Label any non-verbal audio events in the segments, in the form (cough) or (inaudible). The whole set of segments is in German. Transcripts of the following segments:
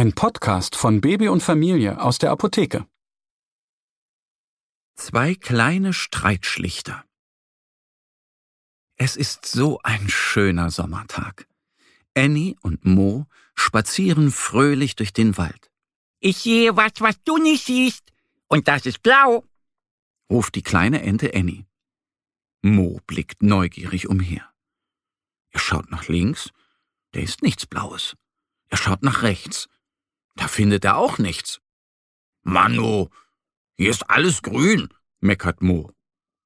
Ein Podcast von Baby und Familie aus der Apotheke. Zwei kleine Streitschlichter. Es ist so ein schöner Sommertag. Annie und Mo spazieren fröhlich durch den Wald. Ich sehe was, was du nicht siehst. Und das ist blau. ruft die kleine Ente Annie. Mo blickt neugierig umher. Er schaut nach links, da ist nichts Blaues. Er schaut nach rechts, da findet er auch nichts. Mano, hier ist alles grün, meckert Mo.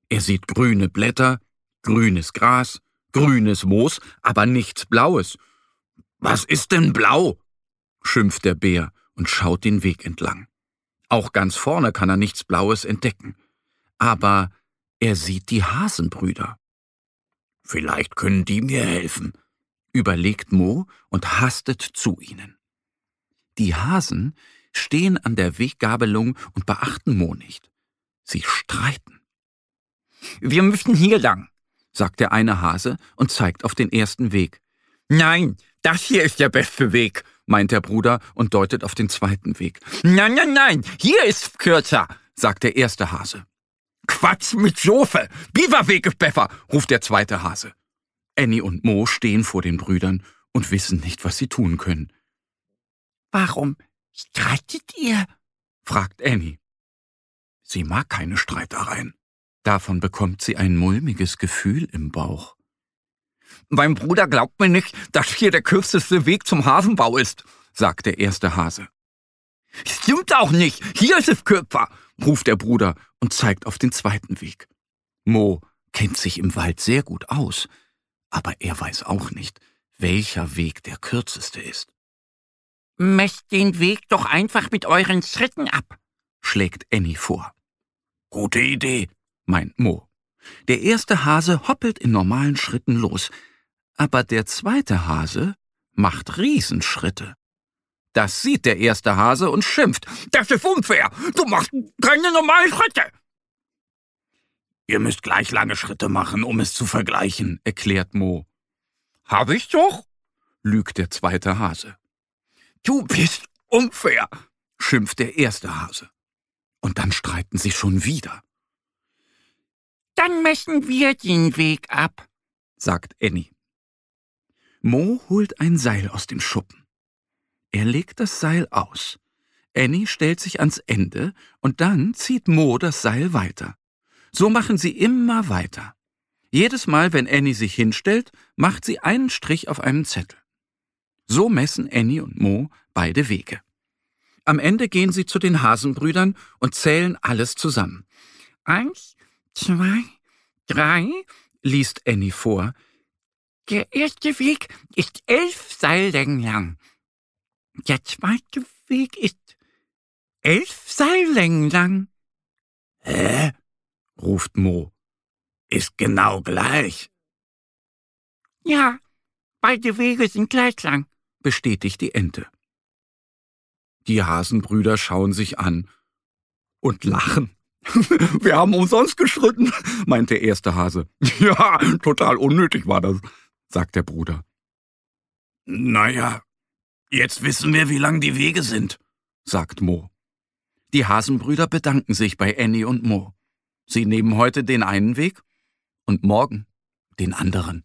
Er sieht grüne Blätter, grünes Gras, grünes Moos, aber nichts Blaues. Was ist denn blau? schimpft der Bär und schaut den Weg entlang. Auch ganz vorne kann er nichts Blaues entdecken. Aber er sieht die Hasenbrüder. Vielleicht können die mir helfen, überlegt Mo und hastet zu ihnen. Die Hasen stehen an der Weggabelung und beachten Mo nicht. Sie streiten. Wir müssen hier lang, sagt der eine Hase und zeigt auf den ersten Weg. Nein, das hier ist der beste Weg, meint der Bruder und deutet auf den zweiten Weg. Nein, nein, nein, hier ist kürzer, sagt der erste Hase. Quatsch mit Sofe, Biberweg ist besser, ruft der zweite Hase. Annie und Mo stehen vor den Brüdern und wissen nicht, was sie tun können. Warum streitet ihr? fragt Annie. Sie mag keine Streitereien. Davon bekommt sie ein mulmiges Gefühl im Bauch. Mein Bruder glaubt mir nicht, dass hier der kürzeste Weg zum Hasenbau ist, sagt der erste Hase. Stimmt auch nicht, hier ist es kürzer, ruft der Bruder und zeigt auf den zweiten Weg. Mo kennt sich im Wald sehr gut aus, aber er weiß auch nicht, welcher Weg der kürzeste ist. Messt den Weg doch einfach mit euren Schritten ab, schlägt Annie vor. Gute Idee, meint Mo. Der erste Hase hoppelt in normalen Schritten los, aber der zweite Hase macht Riesenschritte. Das sieht der erste Hase und schimpft. Das ist unfair. Du machst keine normalen Schritte. Ihr müsst gleich lange Schritte machen, um es zu vergleichen, erklärt Mo. Hab ich doch, lügt der zweite Hase. Du bist unfair, schimpft der erste Hase. Und dann streiten sie schon wieder. Dann messen wir den Weg ab, sagt Annie. Mo holt ein Seil aus dem Schuppen. Er legt das Seil aus. Annie stellt sich ans Ende und dann zieht Mo das Seil weiter. So machen sie immer weiter. Jedes Mal, wenn Annie sich hinstellt, macht sie einen Strich auf einem Zettel. So messen Annie und Mo beide Wege. Am Ende gehen sie zu den Hasenbrüdern und zählen alles zusammen. Eins, zwei, drei, liest Annie vor. Der erste Weg ist elf Seillängen lang. Der zweite Weg ist elf Seillängen lang. Hä? ruft Mo. Ist genau gleich. Ja, beide Wege sind gleich lang bestätigt die Ente. Die Hasenbrüder schauen sich an und lachen. (laughs) Wir haben umsonst geschritten, meint der erste Hase. (laughs) Ja, total unnötig war das, sagt der Bruder. Naja, jetzt wissen wir, wie lang die Wege sind, sagt Mo. Die Hasenbrüder bedanken sich bei Annie und Mo. Sie nehmen heute den einen Weg und morgen den anderen.